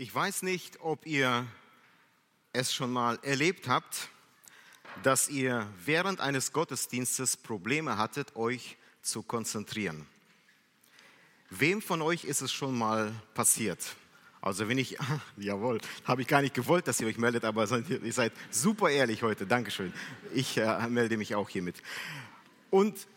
Ich weiß nicht, ob ihr es schon mal erlebt habt, dass ihr während eines Gottesdienstes Probleme hattet, euch zu konzentrieren. Wem von euch ist es schon mal passiert? Also wenn ich, jawohl, habe ich gar nicht gewollt, dass ihr euch meldet, aber ihr seid super ehrlich heute, Dankeschön. Ich äh, melde mich auch hiermit. Und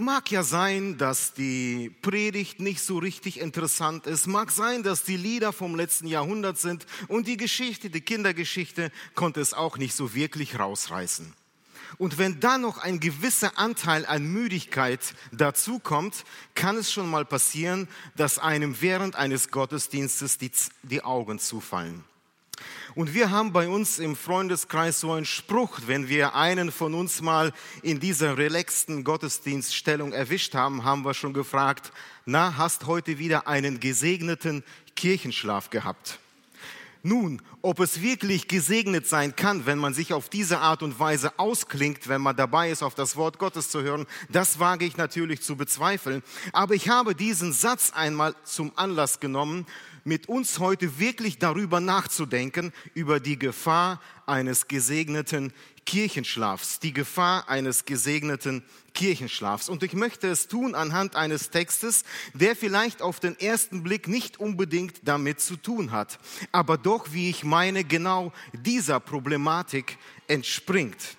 Mag ja sein, dass die Predigt nicht so richtig interessant ist. Mag sein, dass die Lieder vom letzten Jahrhundert sind und die Geschichte, die Kindergeschichte konnte es auch nicht so wirklich rausreißen. Und wenn dann noch ein gewisser Anteil an Müdigkeit dazukommt, kann es schon mal passieren, dass einem während eines Gottesdienstes die, die Augen zufallen. Und wir haben bei uns im Freundeskreis so einen Spruch, wenn wir einen von uns mal in dieser relaxten Gottesdienststellung erwischt haben, haben wir schon gefragt, na, hast heute wieder einen gesegneten Kirchenschlaf gehabt? Nun, ob es wirklich gesegnet sein kann, wenn man sich auf diese Art und Weise ausklingt, wenn man dabei ist, auf das Wort Gottes zu hören, das wage ich natürlich zu bezweifeln. Aber ich habe diesen Satz einmal zum Anlass genommen, mit uns heute wirklich darüber nachzudenken, über die Gefahr eines gesegneten Kirchenschlafs, die Gefahr eines gesegneten Kirchenschlafs. Und ich möchte es tun anhand eines Textes, der vielleicht auf den ersten Blick nicht unbedingt damit zu tun hat, aber doch, wie ich meine, genau dieser Problematik entspringt.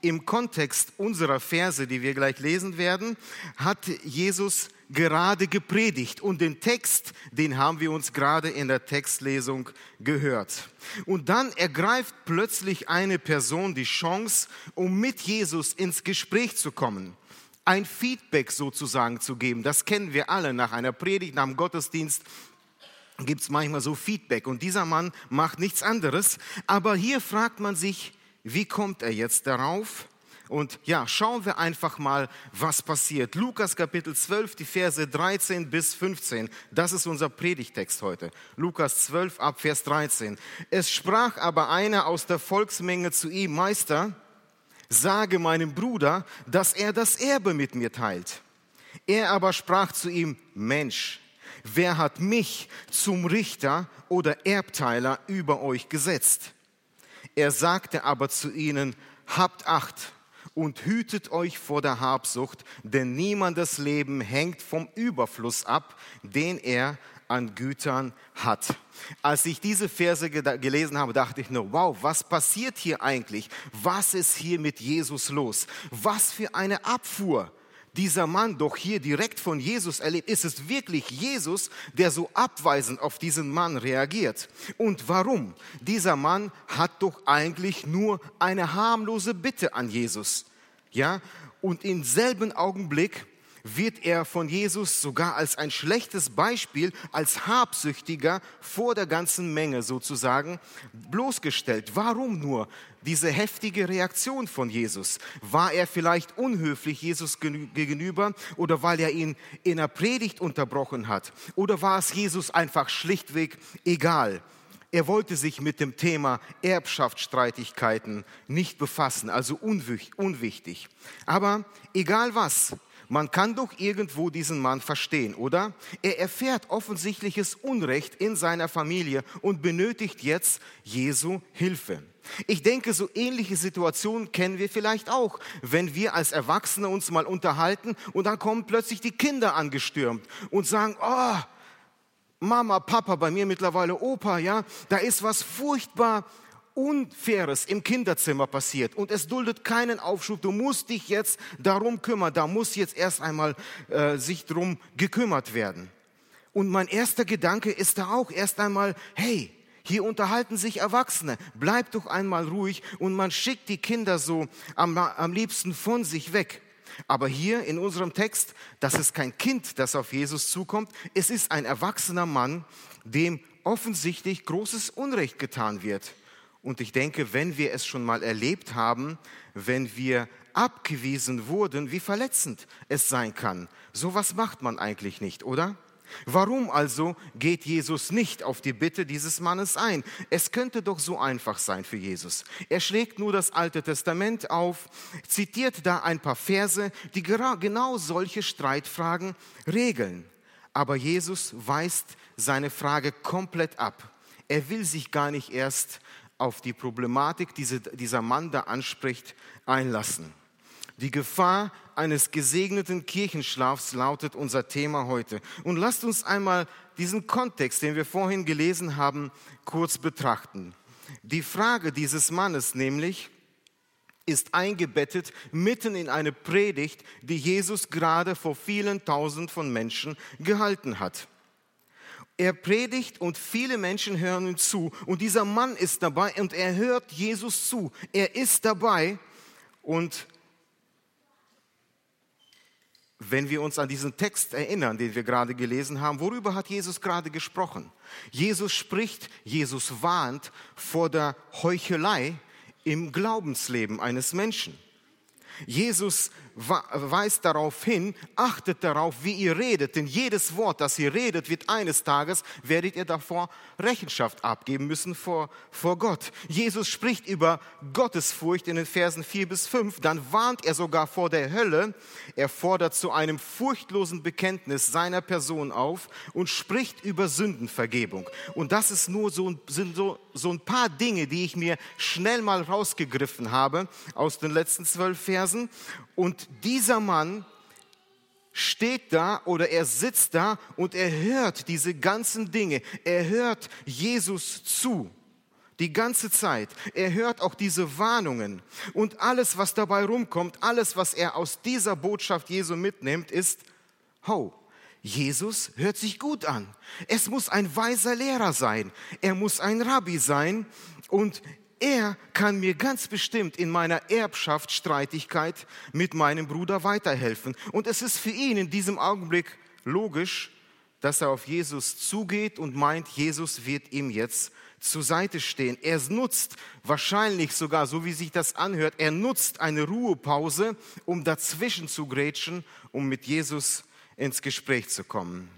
Im Kontext unserer Verse, die wir gleich lesen werden, hat Jesus gerade gepredigt. Und den Text, den haben wir uns gerade in der Textlesung gehört. Und dann ergreift plötzlich eine Person die Chance, um mit Jesus ins Gespräch zu kommen. Ein Feedback sozusagen zu geben. Das kennen wir alle nach einer Predigt, nach einem Gottesdienst gibt es manchmal so Feedback. Und dieser Mann macht nichts anderes. Aber hier fragt man sich, wie kommt er jetzt darauf? Und ja, schauen wir einfach mal, was passiert. Lukas Kapitel 12, die Verse 13 bis 15. Das ist unser Predigtext heute. Lukas 12 ab Vers 13. Es sprach aber einer aus der Volksmenge zu ihm, Meister, sage meinem Bruder, dass er das Erbe mit mir teilt. Er aber sprach zu ihm, Mensch, wer hat mich zum Richter oder Erbteiler über euch gesetzt? Er sagte aber zu ihnen, habt Acht und hütet euch vor der Habsucht, denn niemandes Leben hängt vom Überfluss ab, den er an Gütern hat. Als ich diese Verse gelesen habe, dachte ich nur, wow, was passiert hier eigentlich? Was ist hier mit Jesus los? Was für eine Abfuhr dieser Mann doch hier direkt von Jesus erlebt? Ist es wirklich Jesus, der so abweisend auf diesen Mann reagiert? Und warum? Dieser Mann hat doch eigentlich nur eine harmlose Bitte an Jesus. Ja? Und im selben Augenblick wird er von Jesus sogar als ein schlechtes Beispiel, als Habsüchtiger vor der ganzen Menge sozusagen bloßgestellt. Warum nur diese heftige Reaktion von Jesus? War er vielleicht unhöflich Jesus gegenüber oder weil er ihn in der Predigt unterbrochen hat? Oder war es Jesus einfach schlichtweg egal? Er wollte sich mit dem Thema Erbschaftsstreitigkeiten nicht befassen, also unwichtig. Aber egal was, man kann doch irgendwo diesen Mann verstehen, oder? Er erfährt offensichtliches Unrecht in seiner Familie und benötigt jetzt Jesu Hilfe. Ich denke, so ähnliche Situationen kennen wir vielleicht auch, wenn wir als Erwachsene uns mal unterhalten und dann kommen plötzlich die Kinder angestürmt und sagen, oh, Mama, Papa, bei mir mittlerweile Opa, ja, da ist was furchtbar Unfaires im Kinderzimmer passiert und es duldet keinen Aufschub. Du musst dich jetzt darum kümmern. Da muss jetzt erst einmal äh, sich drum gekümmert werden. Und mein erster Gedanke ist da auch erst einmal, hey, hier unterhalten sich Erwachsene. Bleib doch einmal ruhig und man schickt die Kinder so am, am liebsten von sich weg. Aber hier in unserem Text, das ist kein Kind, das auf Jesus zukommt, es ist ein erwachsener Mann, dem offensichtlich großes Unrecht getan wird. Und ich denke, wenn wir es schon mal erlebt haben, wenn wir abgewiesen wurden, wie verletzend es sein kann, sowas macht man eigentlich nicht, oder? Warum also geht Jesus nicht auf die Bitte dieses Mannes ein? Es könnte doch so einfach sein für Jesus. Er schlägt nur das Alte Testament auf, zitiert da ein paar Verse, die genau solche Streitfragen regeln. Aber Jesus weist seine Frage komplett ab. Er will sich gar nicht erst auf die Problematik, die dieser Mann da anspricht, einlassen. Die Gefahr eines gesegneten Kirchenschlafs lautet unser Thema heute. Und lasst uns einmal diesen Kontext, den wir vorhin gelesen haben, kurz betrachten. Die Frage dieses Mannes nämlich ist eingebettet mitten in eine Predigt, die Jesus gerade vor vielen tausend von Menschen gehalten hat. Er predigt und viele Menschen hören ihm zu und dieser Mann ist dabei und er hört Jesus zu. Er ist dabei und wenn wir uns an diesen Text erinnern, den wir gerade gelesen haben, worüber hat Jesus gerade gesprochen? Jesus spricht, Jesus warnt vor der Heuchelei im Glaubensleben eines Menschen. Jesus weist darauf hin, achtet darauf, wie ihr redet, denn jedes Wort, das ihr redet, wird eines Tages, werdet ihr davor Rechenschaft abgeben müssen vor, vor Gott. Jesus spricht über Gottesfurcht in den Versen 4 bis 5, dann warnt er sogar vor der Hölle, er fordert zu einem furchtlosen Bekenntnis seiner Person auf und spricht über Sündenvergebung. Und das ist nur so, sind so, so ein paar Dinge, die ich mir schnell mal rausgegriffen habe aus den letzten zwölf Versen. Und dieser Mann steht da oder er sitzt da und er hört diese ganzen Dinge. Er hört Jesus zu. Die ganze Zeit. Er hört auch diese Warnungen. Und alles, was dabei rumkommt, alles, was er aus dieser Botschaft Jesu mitnimmt, ist, ho, Jesus hört sich gut an. Es muss ein weiser Lehrer sein. Er muss ein Rabbi sein. Und er kann mir ganz bestimmt in meiner Erbschaftsstreitigkeit mit meinem Bruder weiterhelfen. Und es ist für ihn in diesem Augenblick logisch, dass er auf Jesus zugeht und meint, Jesus wird ihm jetzt zur Seite stehen. Er nutzt wahrscheinlich sogar, so wie sich das anhört, er nutzt eine Ruhepause, um dazwischen zu grätschen, um mit Jesus ins Gespräch zu kommen.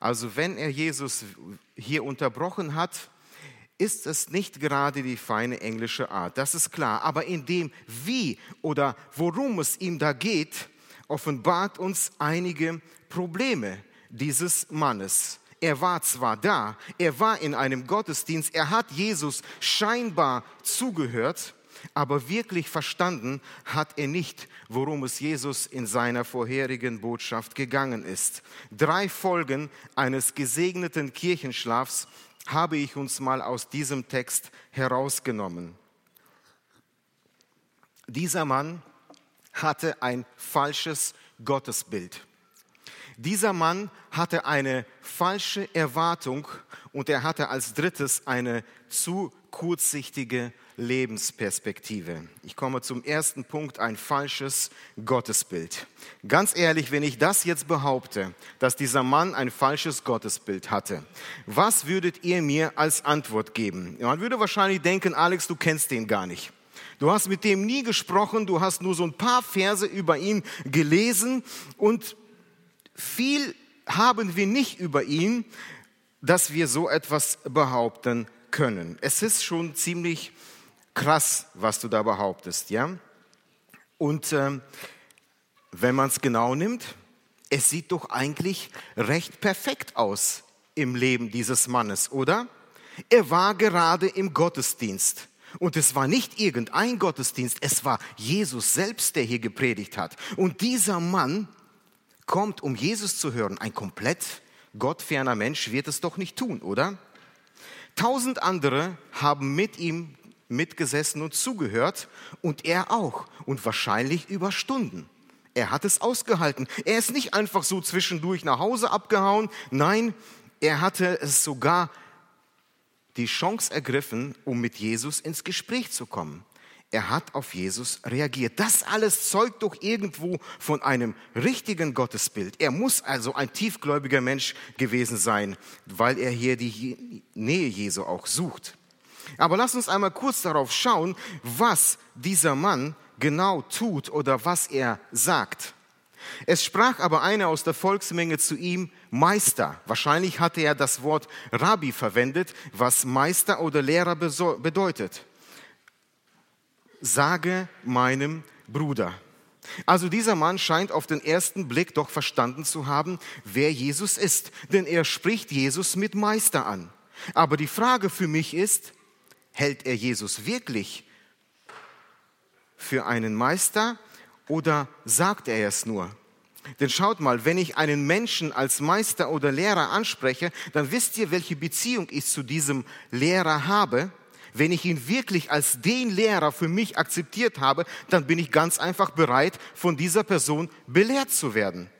Also wenn er Jesus hier unterbrochen hat, ist es nicht gerade die feine englische Art, das ist klar. Aber in dem, wie oder worum es ihm da geht, offenbart uns einige Probleme dieses Mannes. Er war zwar da, er war in einem Gottesdienst, er hat Jesus scheinbar zugehört, aber wirklich verstanden hat er nicht, worum es Jesus in seiner vorherigen Botschaft gegangen ist. Drei Folgen eines gesegneten Kirchenschlafs habe ich uns mal aus diesem Text herausgenommen. Dieser Mann hatte ein falsches Gottesbild. Dieser Mann hatte eine falsche Erwartung und er hatte als drittes eine zu kurzsichtige Lebensperspektive. Ich komme zum ersten Punkt, ein falsches Gottesbild. Ganz ehrlich, wenn ich das jetzt behaupte, dass dieser Mann ein falsches Gottesbild hatte, was würdet ihr mir als Antwort geben? Man würde wahrscheinlich denken, Alex, du kennst den gar nicht. Du hast mit dem nie gesprochen, du hast nur so ein paar Verse über ihn gelesen und viel haben wir nicht über ihn, dass wir so etwas behaupten können. Es ist schon ziemlich krass, was du da behauptest, ja? Und ähm, wenn man es genau nimmt, es sieht doch eigentlich recht perfekt aus im Leben dieses Mannes, oder? Er war gerade im Gottesdienst. Und es war nicht irgendein Gottesdienst, es war Jesus selbst, der hier gepredigt hat. Und dieser Mann kommt, um Jesus zu hören. Ein komplett gottferner Mensch wird es doch nicht tun, oder? Tausend andere haben mit ihm mitgesessen und zugehört und er auch und wahrscheinlich über Stunden. Er hat es ausgehalten. Er ist nicht einfach so zwischendurch nach Hause abgehauen. Nein, er hatte es sogar die Chance ergriffen, um mit Jesus ins Gespräch zu kommen. Er hat auf Jesus reagiert. Das alles zeugt doch irgendwo von einem richtigen Gottesbild. Er muss also ein tiefgläubiger Mensch gewesen sein, weil er hier die Nähe Jesu auch sucht. Aber lass uns einmal kurz darauf schauen, was dieser Mann genau tut oder was er sagt. Es sprach aber einer aus der Volksmenge zu ihm, Meister. Wahrscheinlich hatte er das Wort Rabbi verwendet, was Meister oder Lehrer bedeutet. Sage meinem Bruder. Also dieser Mann scheint auf den ersten Blick doch verstanden zu haben, wer Jesus ist, denn er spricht Jesus mit Meister an. Aber die Frage für mich ist, hält er Jesus wirklich für einen Meister oder sagt er es nur? Denn schaut mal, wenn ich einen Menschen als Meister oder Lehrer anspreche, dann wisst ihr, welche Beziehung ich zu diesem Lehrer habe. Wenn ich ihn wirklich als den Lehrer für mich akzeptiert habe, dann bin ich ganz einfach bereit, von dieser Person belehrt zu werden.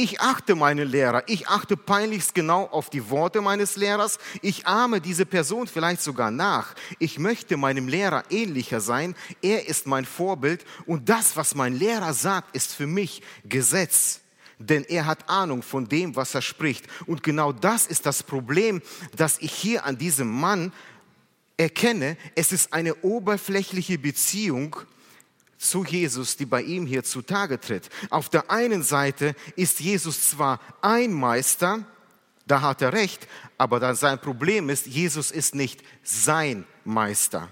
Ich achte meinen Lehrer, ich achte peinlichst genau auf die Worte meines Lehrers, ich ahme diese Person vielleicht sogar nach. Ich möchte meinem Lehrer ähnlicher sein, er ist mein Vorbild und das, was mein Lehrer sagt, ist für mich Gesetz. Denn er hat Ahnung von dem, was er spricht. Und genau das ist das Problem, das ich hier an diesem Mann erkenne. Es ist eine oberflächliche Beziehung, zu Jesus, die bei ihm hier zutage tritt. Auf der einen Seite ist Jesus zwar ein Meister, da hat er recht, aber dann sein Problem ist, Jesus ist nicht sein Meister.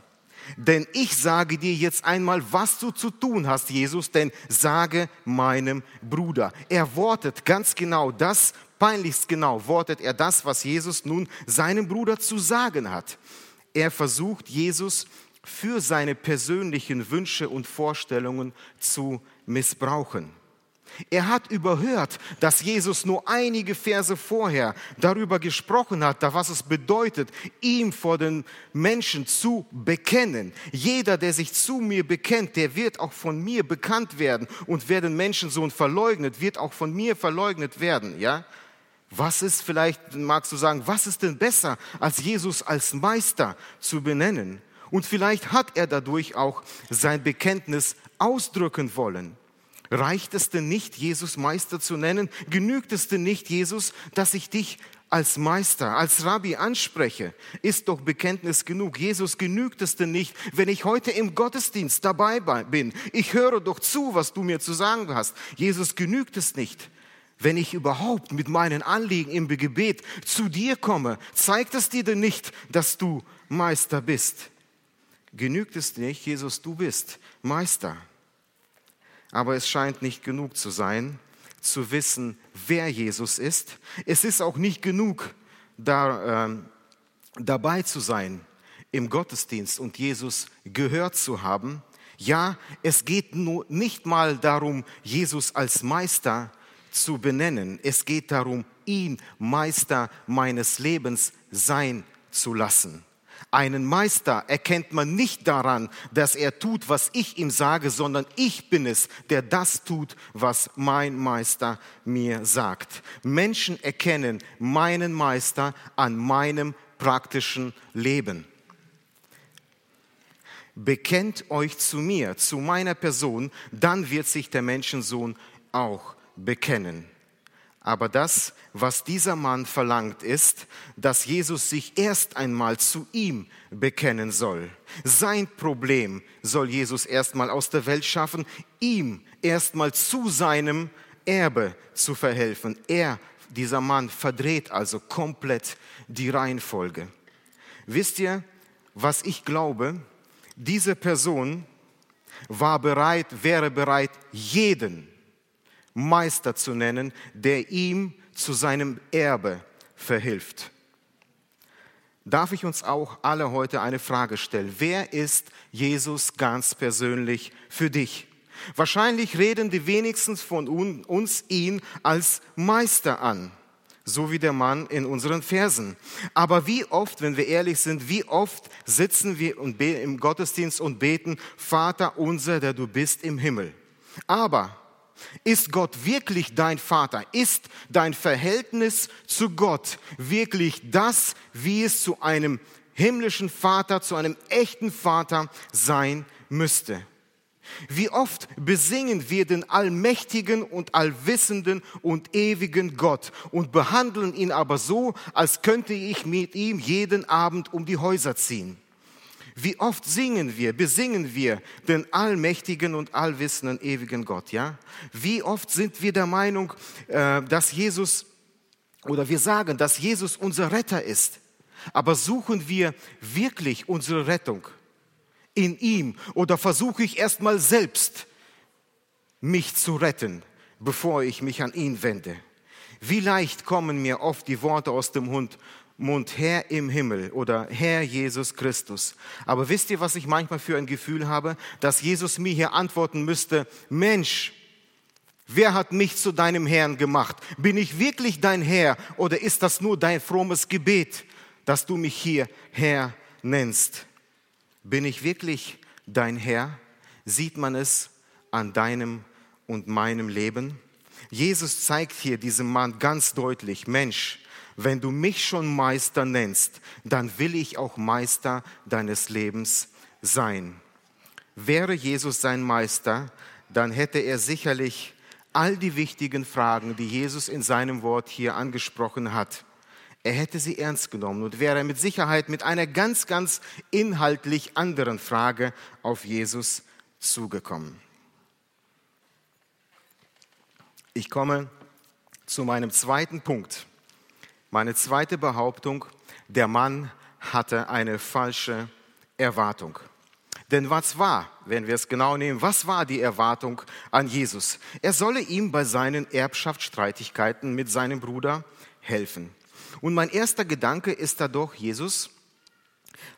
Denn ich sage dir jetzt einmal, was du zu tun hast, Jesus, denn sage meinem Bruder. Er wortet ganz genau das, peinlichst genau, wortet er das, was Jesus nun seinem Bruder zu sagen hat. Er versucht Jesus für seine persönlichen Wünsche und Vorstellungen zu missbrauchen. Er hat überhört, dass Jesus nur einige Verse vorher darüber gesprochen hat, was es bedeutet, ihm vor den Menschen zu bekennen. Jeder, der sich zu mir bekennt, der wird auch von mir bekannt werden. Und wer den Menschensohn verleugnet, wird auch von mir verleugnet werden. Ja? Was ist vielleicht, magst du sagen, was ist denn besser, als Jesus als Meister zu benennen? Und vielleicht hat er dadurch auch sein Bekenntnis ausdrücken wollen. Reicht es denn nicht, Jesus Meister zu nennen? Genügt es denn nicht, Jesus, dass ich dich als Meister, als Rabbi anspreche? Ist doch Bekenntnis genug. Jesus, genügt es denn nicht, wenn ich heute im Gottesdienst dabei bin? Ich höre doch zu, was du mir zu sagen hast. Jesus, genügt es nicht? Wenn ich überhaupt mit meinen Anliegen im Gebet zu dir komme, zeigt es dir denn nicht, dass du Meister bist? Genügt es nicht, Jesus, du bist Meister. Aber es scheint nicht genug zu sein, zu wissen, wer Jesus ist. Es ist auch nicht genug, da, äh, dabei zu sein im Gottesdienst und Jesus gehört zu haben. Ja, es geht nur nicht mal darum, Jesus als Meister zu benennen. Es geht darum, ihn Meister meines Lebens sein zu lassen. Einen Meister erkennt man nicht daran, dass er tut, was ich ihm sage, sondern ich bin es, der das tut, was mein Meister mir sagt. Menschen erkennen meinen Meister an meinem praktischen Leben. Bekennt euch zu mir, zu meiner Person, dann wird sich der Menschensohn auch bekennen. Aber das, was dieser Mann verlangt, ist, dass Jesus sich erst einmal zu ihm bekennen soll. Sein Problem soll Jesus erstmal aus der Welt schaffen, ihm erstmal zu seinem Erbe zu verhelfen. Er, dieser Mann, verdreht also komplett die Reihenfolge. Wisst ihr, was ich glaube? Diese Person war bereit, wäre bereit, jeden Meister zu nennen, der ihm zu seinem Erbe verhilft. Darf ich uns auch alle heute eine Frage stellen? Wer ist Jesus ganz persönlich für dich? Wahrscheinlich reden die wenigsten von uns ihn als Meister an, so wie der Mann in unseren Versen. Aber wie oft, wenn wir ehrlich sind, wie oft sitzen wir im Gottesdienst und beten, Vater unser, der du bist im Himmel. Aber ist Gott wirklich dein Vater? Ist dein Verhältnis zu Gott wirklich das, wie es zu einem himmlischen Vater, zu einem echten Vater sein müsste? Wie oft besingen wir den allmächtigen und allwissenden und ewigen Gott und behandeln ihn aber so, als könnte ich mit ihm jeden Abend um die Häuser ziehen. Wie oft singen wir, besingen wir den allmächtigen und allwissenden ewigen Gott, ja? Wie oft sind wir der Meinung, äh, dass Jesus oder wir sagen, dass Jesus unser Retter ist. Aber suchen wir wirklich unsere Rettung in ihm oder versuche ich erstmal selbst mich zu retten, bevor ich mich an ihn wende. Wie leicht kommen mir oft die Worte aus dem Mund, Mund, Herr im Himmel oder Herr Jesus Christus. Aber wisst ihr, was ich manchmal für ein Gefühl habe? Dass Jesus mir hier antworten müsste, Mensch, wer hat mich zu deinem Herrn gemacht? Bin ich wirklich dein Herr oder ist das nur dein frommes Gebet, dass du mich hier Herr nennst? Bin ich wirklich dein Herr? Sieht man es an deinem und meinem Leben? Jesus zeigt hier diesem Mann ganz deutlich, Mensch, wenn du mich schon Meister nennst, dann will ich auch Meister deines Lebens sein. Wäre Jesus sein Meister, dann hätte er sicherlich all die wichtigen Fragen, die Jesus in seinem Wort hier angesprochen hat, er hätte sie ernst genommen und wäre mit Sicherheit mit einer ganz, ganz inhaltlich anderen Frage auf Jesus zugekommen. Ich komme zu meinem zweiten Punkt. Meine zweite Behauptung, der Mann hatte eine falsche Erwartung. Denn was war, wenn wir es genau nehmen, was war die Erwartung an Jesus? Er solle ihm bei seinen Erbschaftsstreitigkeiten mit seinem Bruder helfen. Und mein erster Gedanke ist da doch, Jesus,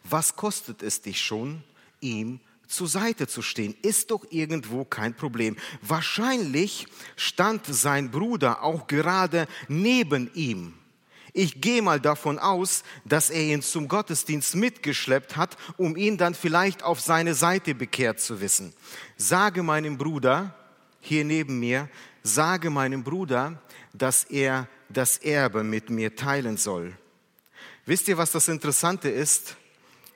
was kostet es dich schon, ihm zur Seite zu stehen, ist doch irgendwo kein Problem. Wahrscheinlich stand sein Bruder auch gerade neben ihm. Ich gehe mal davon aus, dass er ihn zum Gottesdienst mitgeschleppt hat, um ihn dann vielleicht auf seine Seite bekehrt zu wissen. Sage meinem Bruder, hier neben mir, sage meinem Bruder, dass er das Erbe mit mir teilen soll. Wisst ihr, was das Interessante ist?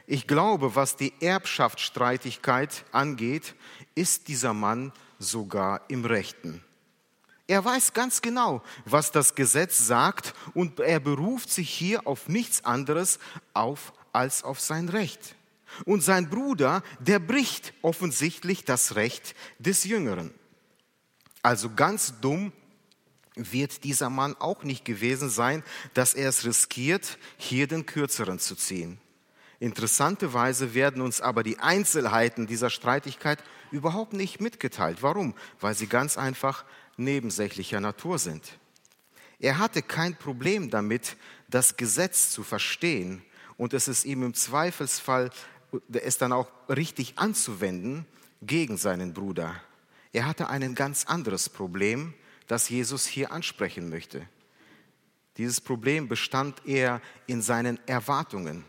Ich glaube, was die Erbschaftsstreitigkeit angeht, ist dieser Mann sogar im Rechten. Er weiß ganz genau, was das Gesetz sagt und er beruft sich hier auf nichts anderes auf als auf sein Recht. Und sein Bruder, der bricht offensichtlich das Recht des Jüngeren. Also ganz dumm wird dieser Mann auch nicht gewesen sein, dass er es riskiert, hier den Kürzeren zu ziehen. Interessanterweise werden uns aber die Einzelheiten dieser Streitigkeit überhaupt nicht mitgeteilt. Warum? Weil sie ganz einfach nebensächlicher Natur sind. Er hatte kein Problem damit, das Gesetz zu verstehen und es ist ihm im Zweifelsfall, es dann auch richtig anzuwenden gegen seinen Bruder. Er hatte ein ganz anderes Problem, das Jesus hier ansprechen möchte. Dieses Problem bestand eher in seinen Erwartungen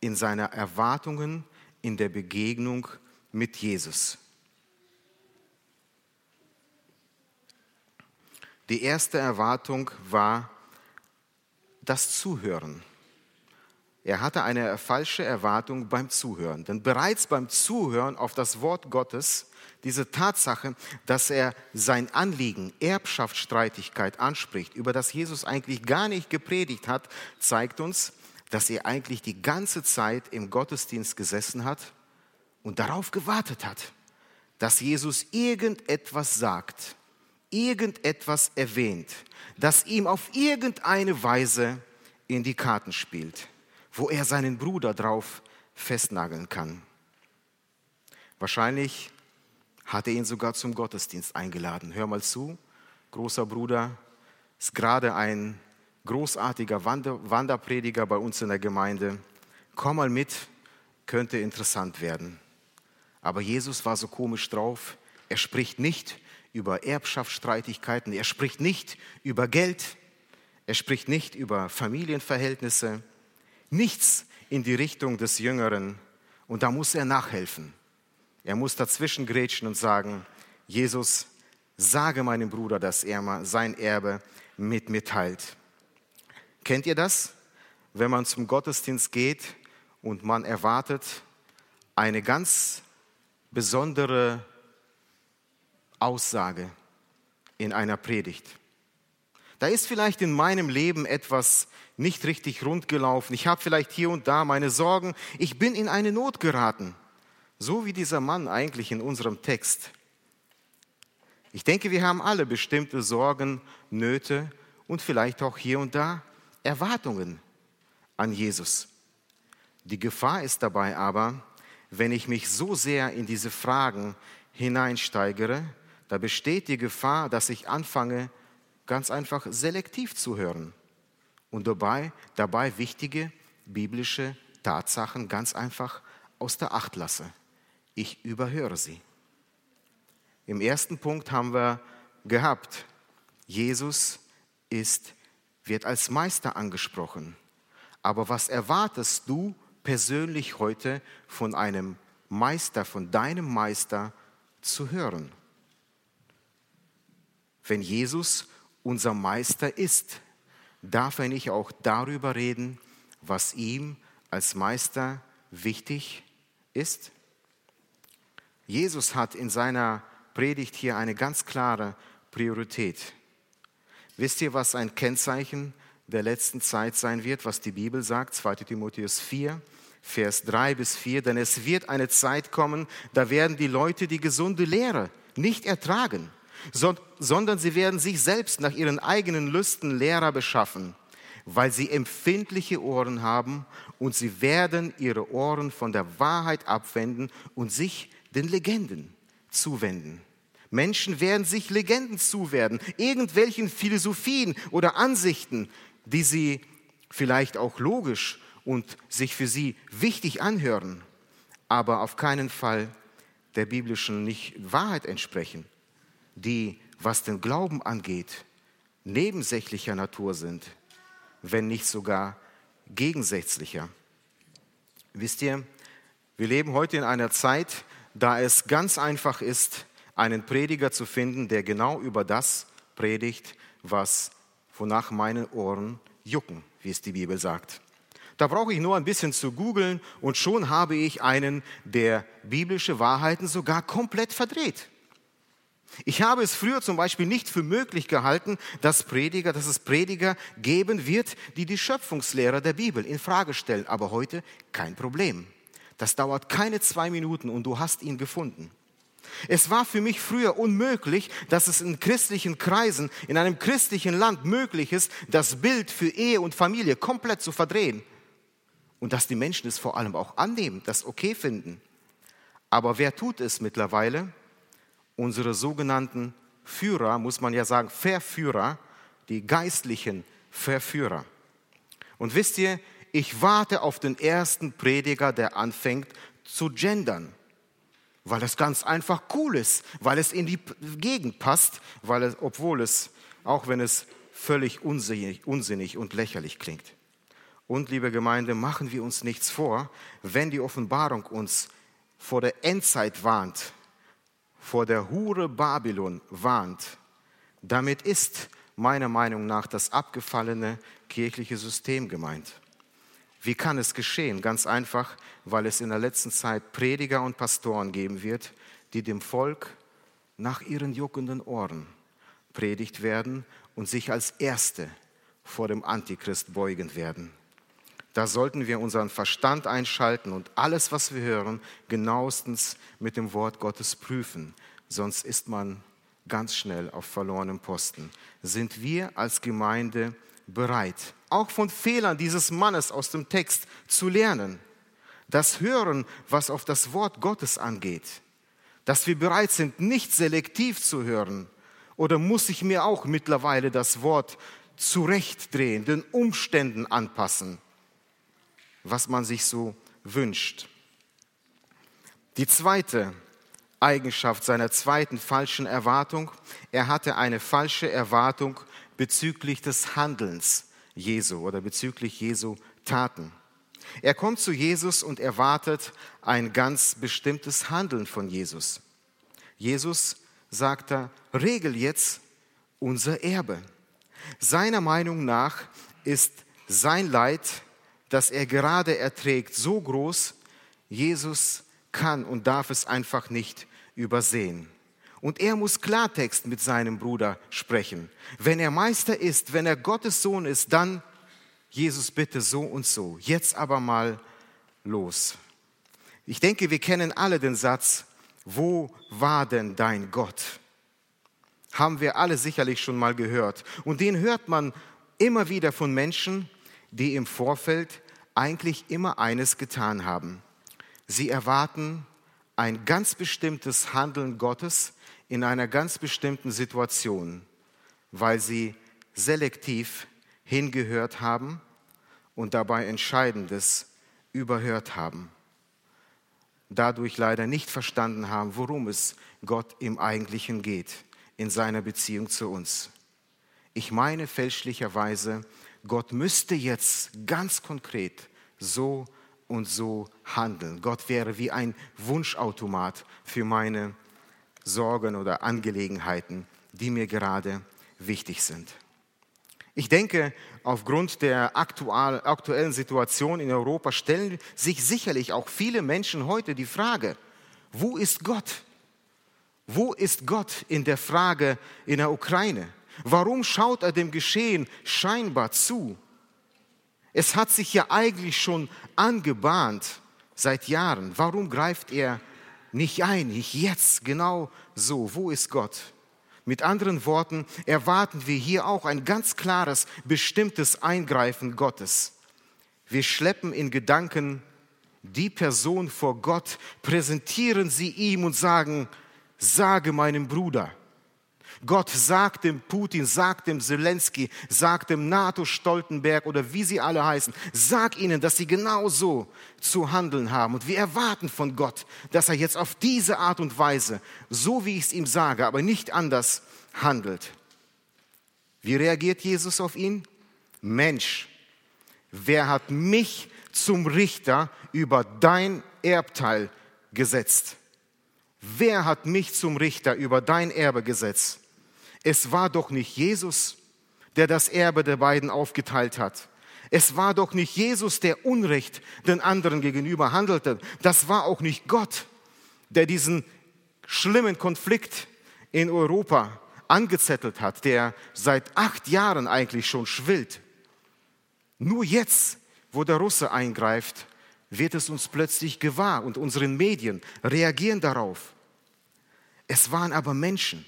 in seiner Erwartungen in der Begegnung mit Jesus. Die erste Erwartung war das Zuhören. Er hatte eine falsche Erwartung beim Zuhören. Denn bereits beim Zuhören auf das Wort Gottes, diese Tatsache, dass er sein Anliegen, Erbschaftsstreitigkeit anspricht, über das Jesus eigentlich gar nicht gepredigt hat, zeigt uns, dass er eigentlich die ganze Zeit im Gottesdienst gesessen hat und darauf gewartet hat, dass Jesus irgendetwas sagt, irgendetwas erwähnt, das ihm auf irgendeine Weise in die Karten spielt, wo er seinen Bruder drauf festnageln kann. Wahrscheinlich hat er ihn sogar zum Gottesdienst eingeladen. Hör mal zu, großer Bruder, ist gerade ein großartiger Wanderprediger bei uns in der Gemeinde. Komm mal mit, könnte interessant werden. Aber Jesus war so komisch drauf. Er spricht nicht über Erbschaftsstreitigkeiten, er spricht nicht über Geld, er spricht nicht über Familienverhältnisse, nichts in die Richtung des Jüngeren. Und da muss er nachhelfen. Er muss dazwischen grätschen und sagen, Jesus, sage meinem Bruder, dass er sein Erbe mit mir teilt. Kennt ihr das? Wenn man zum Gottesdienst geht und man erwartet eine ganz besondere Aussage in einer Predigt. Da ist vielleicht in meinem Leben etwas nicht richtig rund gelaufen. Ich habe vielleicht hier und da meine Sorgen. Ich bin in eine Not geraten. So wie dieser Mann eigentlich in unserem Text. Ich denke, wir haben alle bestimmte Sorgen, Nöte und vielleicht auch hier und da Erwartungen an Jesus. Die Gefahr ist dabei aber, wenn ich mich so sehr in diese Fragen hineinsteigere, da besteht die Gefahr, dass ich anfange, ganz einfach selektiv zu hören und dabei, dabei wichtige biblische Tatsachen ganz einfach aus der Acht lasse. Ich überhöre sie. Im ersten Punkt haben wir gehabt, Jesus ist, wird als Meister angesprochen. Aber was erwartest du persönlich heute von einem Meister, von deinem Meister zu hören? Wenn Jesus unser Meister ist, darf er nicht auch darüber reden, was ihm als Meister wichtig ist? Jesus hat in seiner Predigt hier eine ganz klare Priorität. Wisst ihr, was ein Kennzeichen der letzten Zeit sein wird, was die Bibel sagt? 2 Timotheus 4, Vers 3 bis 4. Denn es wird eine Zeit kommen, da werden die Leute die gesunde Lehre nicht ertragen, sondern sie werden sich selbst nach ihren eigenen Lüsten Lehrer beschaffen weil sie empfindliche Ohren haben und sie werden ihre Ohren von der Wahrheit abwenden und sich den Legenden zuwenden. Menschen werden sich Legenden zuwerden, irgendwelchen Philosophien oder Ansichten, die sie vielleicht auch logisch und sich für sie wichtig anhören, aber auf keinen Fall der biblischen nicht Wahrheit entsprechen, die, was den Glauben angeht, nebensächlicher Natur sind wenn nicht sogar gegensätzlicher. Wisst ihr, wir leben heute in einer Zeit, da es ganz einfach ist, einen Prediger zu finden, der genau über das predigt, was wonach meine Ohren jucken, wie es die Bibel sagt. Da brauche ich nur ein bisschen zu googeln und schon habe ich einen, der biblische Wahrheiten sogar komplett verdreht. Ich habe es früher zum Beispiel nicht für möglich gehalten, dass Prediger, dass es Prediger geben wird, die die Schöpfungslehre der Bibel in Frage stellen. Aber heute kein Problem. Das dauert keine zwei Minuten und du hast ihn gefunden. Es war für mich früher unmöglich, dass es in christlichen Kreisen, in einem christlichen Land möglich ist, das Bild für Ehe und Familie komplett zu verdrehen. Und dass die Menschen es vor allem auch annehmen, das okay finden. Aber wer tut es mittlerweile? Unsere sogenannten Führer, muss man ja sagen, Verführer, die geistlichen Verführer. Und wisst ihr, ich warte auf den ersten Prediger, der anfängt zu gendern, weil es ganz einfach cool ist, weil es in die Gegend passt, weil es, obwohl es, auch wenn es völlig unsinnig, unsinnig und lächerlich klingt. Und liebe Gemeinde, machen wir uns nichts vor, wenn die Offenbarung uns vor der Endzeit warnt, vor der Hure Babylon warnt, damit ist meiner Meinung nach das abgefallene kirchliche System gemeint. Wie kann es geschehen? Ganz einfach, weil es in der letzten Zeit Prediger und Pastoren geben wird, die dem Volk nach ihren juckenden Ohren predigt werden und sich als Erste vor dem Antichrist beugen werden. Da sollten wir unseren Verstand einschalten und alles, was wir hören, genauestens mit dem Wort Gottes prüfen. Sonst ist man ganz schnell auf verlorenem Posten. Sind wir als Gemeinde bereit, auch von Fehlern dieses Mannes aus dem Text zu lernen? Das Hören, was auf das Wort Gottes angeht. Dass wir bereit sind, nicht selektiv zu hören. Oder muss ich mir auch mittlerweile das Wort zurechtdrehen, den Umständen anpassen? Was man sich so wünscht. Die zweite Eigenschaft seiner zweiten falschen Erwartung, er hatte eine falsche Erwartung bezüglich des Handelns Jesu oder bezüglich Jesu Taten. Er kommt zu Jesus und erwartet ein ganz bestimmtes Handeln von Jesus. Jesus sagt er, regel jetzt unser Erbe. Seiner Meinung nach ist sein Leid das er gerade erträgt, so groß, Jesus kann und darf es einfach nicht übersehen. Und er muss Klartext mit seinem Bruder sprechen. Wenn er Meister ist, wenn er Gottes Sohn ist, dann Jesus bitte so und so. Jetzt aber mal los. Ich denke, wir kennen alle den Satz, wo war denn dein Gott? Haben wir alle sicherlich schon mal gehört. Und den hört man immer wieder von Menschen, die im Vorfeld eigentlich immer eines getan haben. Sie erwarten ein ganz bestimmtes Handeln Gottes in einer ganz bestimmten Situation, weil sie selektiv hingehört haben und dabei Entscheidendes überhört haben. Dadurch leider nicht verstanden haben, worum es Gott im Eigentlichen geht in seiner Beziehung zu uns. Ich meine fälschlicherweise, Gott müsste jetzt ganz konkret so und so handeln. Gott wäre wie ein Wunschautomat für meine Sorgen oder Angelegenheiten, die mir gerade wichtig sind. Ich denke, aufgrund der aktuellen Situation in Europa stellen sich sicherlich auch viele Menschen heute die Frage, wo ist Gott? Wo ist Gott in der Frage in der Ukraine? Warum schaut er dem Geschehen scheinbar zu? Es hat sich ja eigentlich schon angebahnt seit Jahren. Warum greift er nicht ein, nicht jetzt, genau so? Wo ist Gott? Mit anderen Worten erwarten wir hier auch ein ganz klares, bestimmtes Eingreifen Gottes. Wir schleppen in Gedanken die Person vor Gott, präsentieren sie ihm und sagen, sage meinem Bruder. Gott sagt dem Putin, sagt dem Zelensky, sagt dem NATO-Stoltenberg oder wie sie alle heißen, sag ihnen, dass sie genauso zu handeln haben. Und wir erwarten von Gott, dass er jetzt auf diese Art und Weise, so wie ich es ihm sage, aber nicht anders handelt. Wie reagiert Jesus auf ihn? Mensch, wer hat mich zum Richter über dein Erbteil gesetzt? Wer hat mich zum Richter über dein Erbe gesetzt? Es war doch nicht Jesus, der das Erbe der beiden aufgeteilt hat. Es war doch nicht Jesus, der Unrecht den anderen gegenüber handelte. Das war auch nicht Gott, der diesen schlimmen Konflikt in Europa angezettelt hat, der seit acht Jahren eigentlich schon schwillt. Nur jetzt, wo der Russe eingreift, wird es uns plötzlich gewahr und unsere Medien reagieren darauf. Es waren aber Menschen,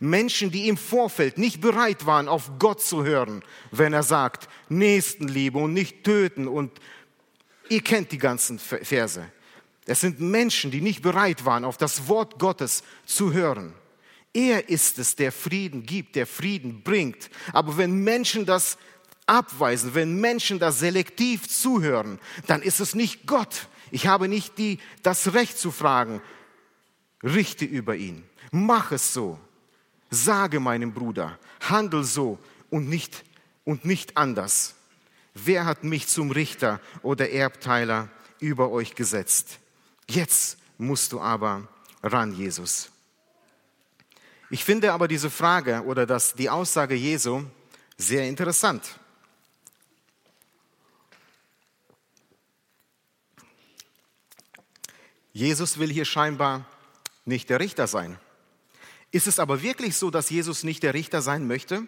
Menschen, die im Vorfeld nicht bereit waren, auf Gott zu hören, wenn er sagt, Nächstenliebe und nicht töten und ihr kennt die ganzen Verse. Es sind Menschen, die nicht bereit waren, auf das Wort Gottes zu hören. Er ist es, der Frieden gibt, der Frieden bringt. Aber wenn Menschen das abweisen, wenn Menschen da selektiv zuhören, dann ist es nicht Gott. Ich habe nicht die, das Recht zu fragen, richte über ihn, mach es so, sage meinem Bruder, handel so und nicht, und nicht anders. Wer hat mich zum Richter oder Erbteiler über euch gesetzt? Jetzt musst du aber ran, Jesus. Ich finde aber diese Frage oder das, die Aussage Jesu sehr interessant. Jesus will hier scheinbar nicht der Richter sein. Ist es aber wirklich so, dass Jesus nicht der Richter sein möchte?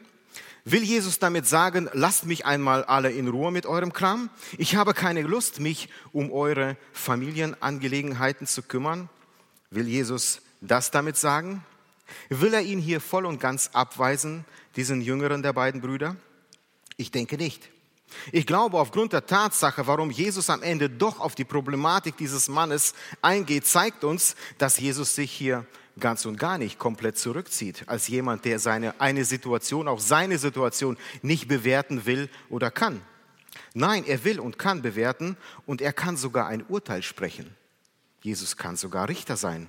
Will Jesus damit sagen, lasst mich einmal alle in Ruhe mit eurem Kram? Ich habe keine Lust, mich um eure Familienangelegenheiten zu kümmern. Will Jesus das damit sagen? Will er ihn hier voll und ganz abweisen, diesen jüngeren der beiden Brüder? Ich denke nicht. Ich glaube, aufgrund der Tatsache, warum Jesus am Ende doch auf die Problematik dieses Mannes eingeht, zeigt uns, dass Jesus sich hier ganz und gar nicht komplett zurückzieht, als jemand, der seine eine Situation, auch seine Situation nicht bewerten will oder kann. Nein, er will und kann bewerten und er kann sogar ein Urteil sprechen. Jesus kann sogar Richter sein.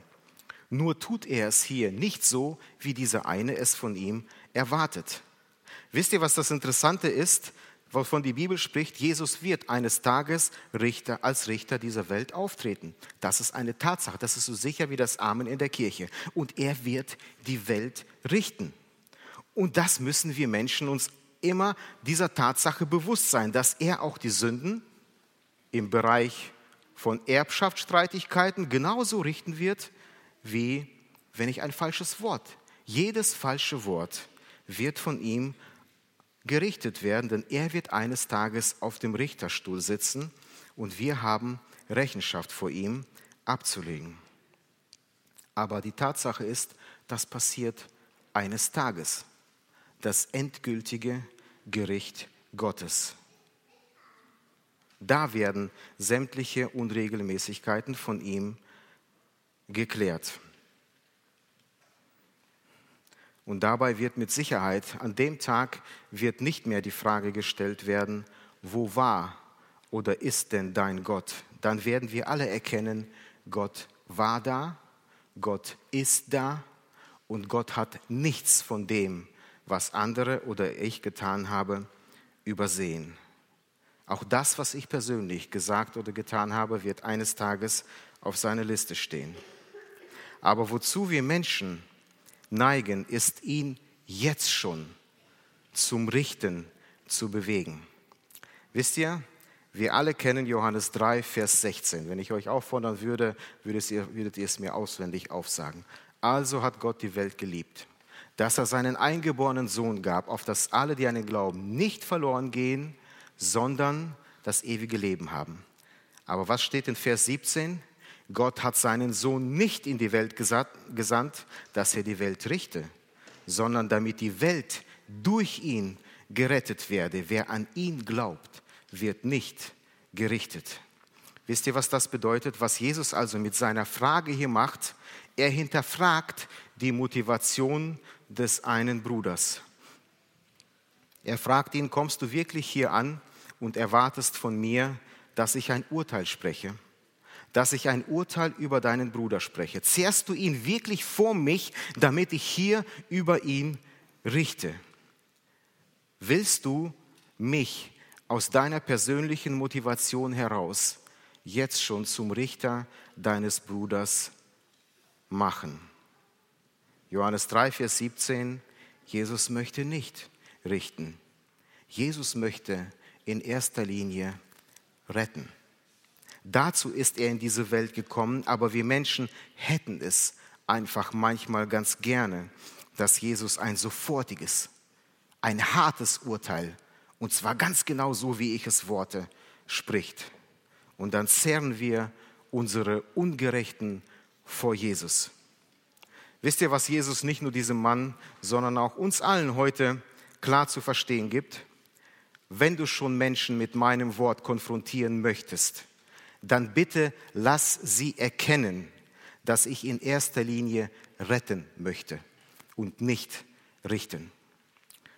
Nur tut er es hier nicht so, wie dieser eine es von ihm erwartet. Wisst ihr, was das Interessante ist? Wovon die Bibel spricht, Jesus wird eines Tages Richter, als Richter dieser Welt auftreten. Das ist eine Tatsache, das ist so sicher wie das Amen in der Kirche. Und er wird die Welt richten. Und das müssen wir Menschen uns immer dieser Tatsache bewusst sein, dass er auch die Sünden im Bereich von Erbschaftsstreitigkeiten genauso richten wird, wie wenn ich ein falsches Wort. Jedes falsche Wort wird von ihm gerichtet werden, denn er wird eines Tages auf dem Richterstuhl sitzen und wir haben Rechenschaft vor ihm abzulegen. Aber die Tatsache ist, das passiert eines Tages, das endgültige Gericht Gottes. Da werden sämtliche Unregelmäßigkeiten von ihm geklärt. Und dabei wird mit Sicherheit an dem Tag wird nicht mehr die Frage gestellt werden, wo war oder ist denn dein Gott? Dann werden wir alle erkennen, Gott war da, Gott ist da und Gott hat nichts von dem, was andere oder ich getan habe, übersehen. Auch das, was ich persönlich gesagt oder getan habe, wird eines Tages auf seiner Liste stehen. Aber wozu wir Menschen neigen, ist ihn jetzt schon zum Richten zu bewegen. Wisst ihr, wir alle kennen Johannes 3, Vers 16. Wenn ich euch auffordern würde, würdet ihr, würdet ihr es mir auswendig aufsagen. Also hat Gott die Welt geliebt, dass er seinen eingeborenen Sohn gab, auf dass alle, die an den Glauben nicht verloren gehen, sondern das ewige Leben haben. Aber was steht in Vers 17? Gott hat seinen Sohn nicht in die Welt gesandt, dass er die Welt richte, sondern damit die Welt durch ihn gerettet werde. Wer an ihn glaubt, wird nicht gerichtet. Wisst ihr, was das bedeutet? Was Jesus also mit seiner Frage hier macht? Er hinterfragt die Motivation des einen Bruders. Er fragt ihn, kommst du wirklich hier an und erwartest von mir, dass ich ein Urteil spreche? Dass ich ein Urteil über deinen Bruder spreche. Zehrst du ihn wirklich vor mich, damit ich hier über ihn richte? Willst du mich aus deiner persönlichen Motivation heraus jetzt schon zum Richter deines Bruders machen? Johannes 3, Vers 17, Jesus möchte nicht richten. Jesus möchte in erster Linie retten. Dazu ist er in diese Welt gekommen, aber wir Menschen hätten es einfach manchmal ganz gerne, dass Jesus ein sofortiges, ein hartes Urteil, und zwar ganz genau so, wie ich es worte, spricht. Und dann zerren wir unsere Ungerechten vor Jesus. Wisst ihr, was Jesus nicht nur diesem Mann, sondern auch uns allen heute klar zu verstehen gibt? Wenn du schon Menschen mit meinem Wort konfrontieren möchtest, dann bitte lass sie erkennen, dass ich in erster Linie retten möchte und nicht richten.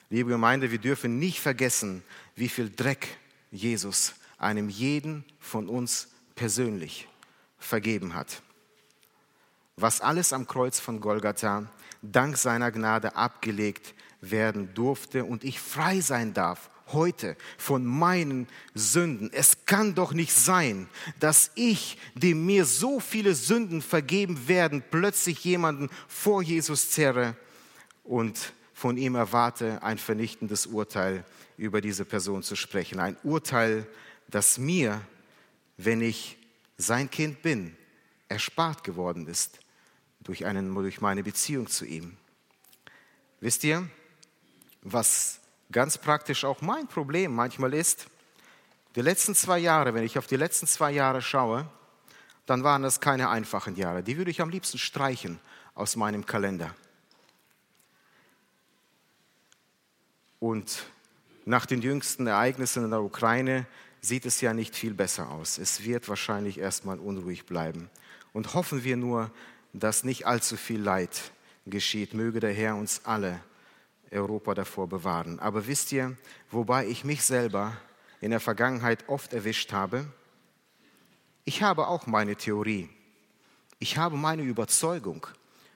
Liebe Gemeinde, wir dürfen nicht vergessen, wie viel Dreck Jesus einem jeden von uns persönlich vergeben hat. Was alles am Kreuz von Golgatha dank seiner Gnade abgelegt werden durfte und ich frei sein darf heute von meinen Sünden. Es kann doch nicht sein, dass ich, dem mir so viele Sünden vergeben werden, plötzlich jemanden vor Jesus zerre und von ihm erwarte, ein vernichtendes Urteil über diese Person zu sprechen. Ein Urteil, das mir, wenn ich sein Kind bin, erspart geworden ist durch, einen, durch meine Beziehung zu ihm. Wisst ihr, was ganz praktisch auch mein Problem manchmal ist, die letzten zwei Jahre, wenn ich auf die letzten zwei Jahre schaue, dann waren das keine einfachen Jahre. Die würde ich am liebsten streichen aus meinem Kalender. Und nach den jüngsten Ereignissen in der Ukraine sieht es ja nicht viel besser aus. Es wird wahrscheinlich erstmal unruhig bleiben. Und hoffen wir nur, dass nicht allzu viel Leid geschieht. Möge der Herr uns alle Europa davor bewahren. Aber wisst ihr, wobei ich mich selber in der Vergangenheit oft erwischt habe? Ich habe auch meine Theorie. Ich habe meine Überzeugung,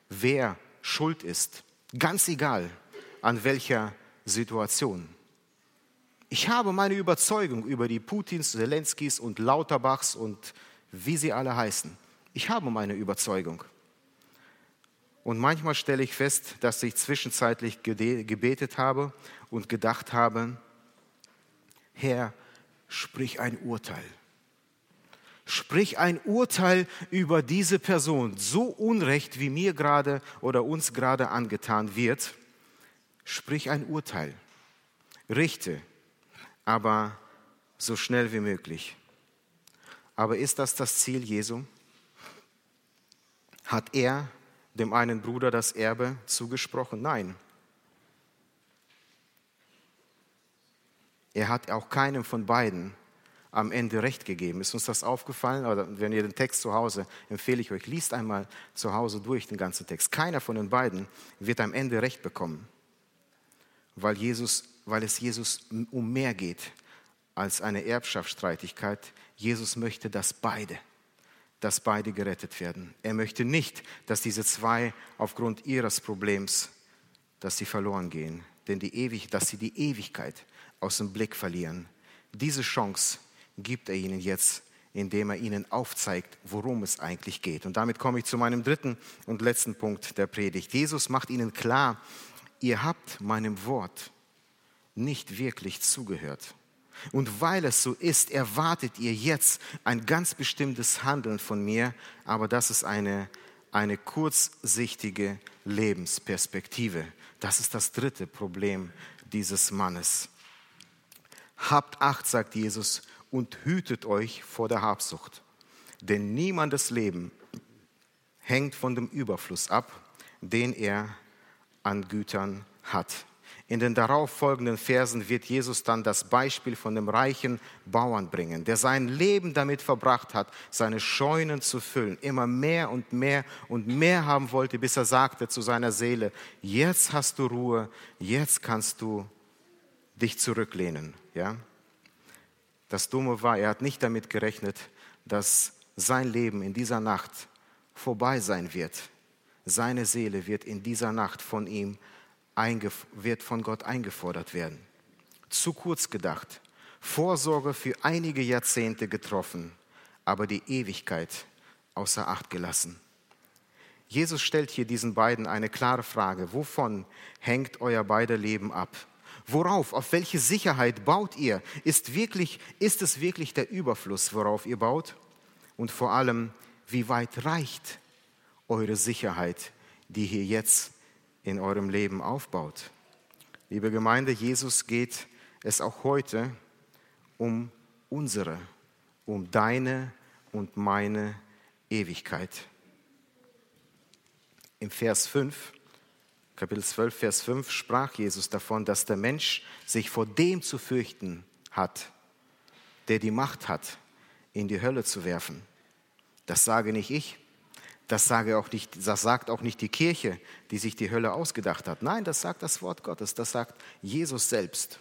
wer schuld ist. Ganz egal, an welcher Situation. Ich habe meine Überzeugung über die Putins, Zelenskis und Lauterbachs und wie sie alle heißen. Ich habe meine Überzeugung. Und manchmal stelle ich fest, dass ich zwischenzeitlich gebetet habe und gedacht habe, Herr, sprich ein Urteil. Sprich ein Urteil über diese Person, so unrecht wie mir gerade oder uns gerade angetan wird. Sprich ein Urteil. Richte, aber so schnell wie möglich. Aber ist das das Ziel Jesu? Hat er dem einen Bruder das Erbe zugesprochen? Nein. Er hat auch keinem von beiden am Ende Recht gegeben. Ist uns das aufgefallen? Oder wenn ihr den Text zu Hause, empfehle ich euch, liest einmal zu Hause durch den ganzen Text. Keiner von den beiden wird am Ende Recht bekommen, weil, Jesus, weil es Jesus um mehr geht als eine Erbschaftsstreitigkeit. Jesus möchte, dass beide, dass beide gerettet werden. Er möchte nicht, dass diese zwei aufgrund ihres Problems, dass sie verloren gehen, denn die Ewig, dass sie die Ewigkeit aus dem Blick verlieren. Diese Chance gibt er ihnen jetzt, indem er ihnen aufzeigt, worum es eigentlich geht. Und damit komme ich zu meinem dritten und letzten Punkt der Predigt. Jesus macht ihnen klar, ihr habt meinem Wort nicht wirklich zugehört. Und weil es so ist, erwartet ihr jetzt ein ganz bestimmtes Handeln von mir, aber das ist eine, eine kurzsichtige Lebensperspektive. Das ist das dritte Problem dieses Mannes. Habt Acht, sagt Jesus, und hütet euch vor der Habsucht. Denn niemandes Leben hängt von dem Überfluss ab, den er an Gütern hat. In den darauffolgenden Versen wird Jesus dann das Beispiel von dem reichen Bauern bringen, der sein Leben damit verbracht hat, seine Scheunen zu füllen, immer mehr und mehr und mehr haben wollte, bis er sagte zu seiner Seele, jetzt hast du Ruhe, jetzt kannst du dich zurücklehnen. Ja? Das Dumme war, er hat nicht damit gerechnet, dass sein Leben in dieser Nacht vorbei sein wird. Seine Seele wird in dieser Nacht von ihm wird von Gott eingefordert werden. Zu kurz gedacht. Vorsorge für einige Jahrzehnte getroffen, aber die Ewigkeit außer Acht gelassen. Jesus stellt hier diesen beiden eine klare Frage. Wovon hängt euer beider Leben ab? Worauf, auf welche Sicherheit baut ihr? Ist, wirklich, ist es wirklich der Überfluss, worauf ihr baut? Und vor allem, wie weit reicht eure Sicherheit, die hier jetzt in eurem Leben aufbaut? Liebe Gemeinde, Jesus geht es auch heute um unsere, um deine und meine Ewigkeit. Im Vers 5 Kapitel 12, Vers 5 sprach Jesus davon, dass der Mensch sich vor dem zu fürchten hat, der die Macht hat, in die Hölle zu werfen. Das sage nicht ich, das, sage auch nicht, das sagt auch nicht die Kirche, die sich die Hölle ausgedacht hat. Nein, das sagt das Wort Gottes, das sagt Jesus selbst.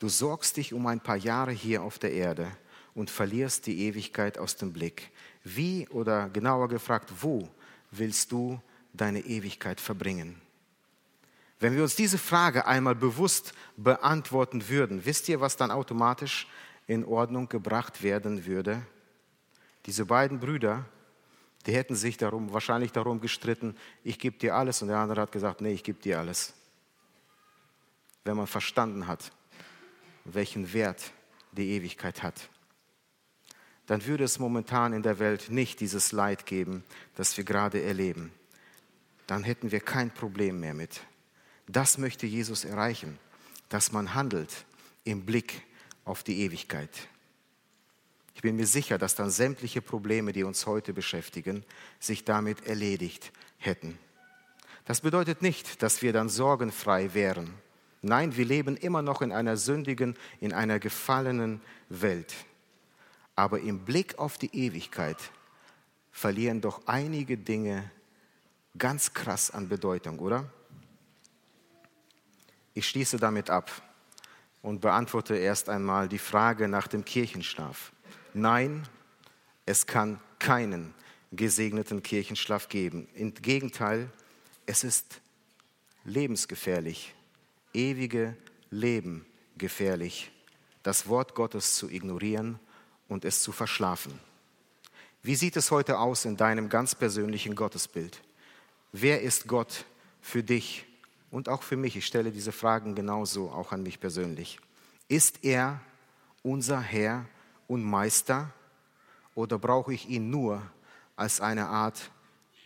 Du sorgst dich um ein paar Jahre hier auf der Erde und verlierst die Ewigkeit aus dem Blick. Wie oder genauer gefragt, wo willst du deine Ewigkeit verbringen? Wenn wir uns diese Frage einmal bewusst beantworten würden, wisst ihr, was dann automatisch in Ordnung gebracht werden würde? Diese beiden Brüder, die hätten sich darum, wahrscheinlich darum gestritten, ich gebe dir alles und der andere hat gesagt, nee, ich gebe dir alles. Wenn man verstanden hat, welchen Wert die Ewigkeit hat, dann würde es momentan in der Welt nicht dieses Leid geben, das wir gerade erleben dann hätten wir kein Problem mehr mit. Das möchte Jesus erreichen, dass man handelt im Blick auf die Ewigkeit. Ich bin mir sicher, dass dann sämtliche Probleme, die uns heute beschäftigen, sich damit erledigt hätten. Das bedeutet nicht, dass wir dann sorgenfrei wären. Nein, wir leben immer noch in einer sündigen, in einer gefallenen Welt. Aber im Blick auf die Ewigkeit verlieren doch einige Dinge ganz krass an Bedeutung, oder? Ich schließe damit ab und beantworte erst einmal die Frage nach dem Kirchenschlaf. Nein, es kann keinen gesegneten Kirchenschlaf geben. Im Gegenteil, es ist lebensgefährlich, ewige Leben gefährlich, das Wort Gottes zu ignorieren und es zu verschlafen. Wie sieht es heute aus in deinem ganz persönlichen Gottesbild? Wer ist Gott für dich und auch für mich? Ich stelle diese Fragen genauso auch an mich persönlich. Ist er unser Herr und Meister oder brauche ich ihn nur als eine Art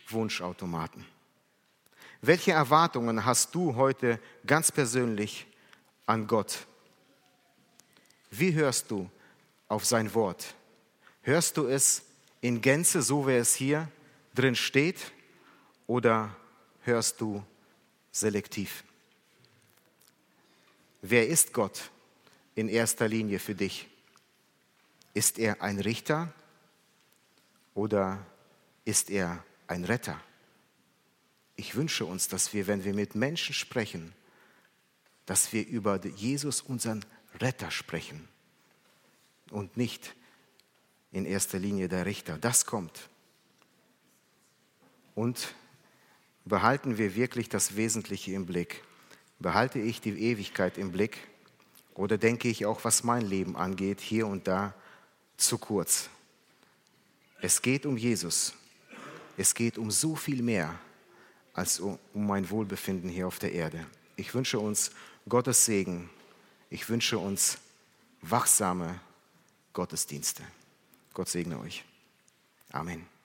Wunschautomaten? Welche Erwartungen hast du heute ganz persönlich an Gott? Wie hörst du auf sein Wort? Hörst du es in Gänze, so wie es hier drin steht? oder hörst du selektiv? Wer ist Gott in erster Linie für dich? Ist er ein Richter oder ist er ein Retter? Ich wünsche uns, dass wir, wenn wir mit Menschen sprechen, dass wir über Jesus, unseren Retter, sprechen und nicht in erster Linie der Richter. Das kommt. Und behalten wir wirklich das Wesentliche im Blick? Behalte ich die Ewigkeit im Blick? Oder denke ich auch, was mein Leben angeht, hier und da zu kurz? Es geht um Jesus. Es geht um so viel mehr als um mein Wohlbefinden hier auf der Erde. Ich wünsche uns Gottes Segen. Ich wünsche uns wachsame Gottesdienste. Gott segne euch. Amen.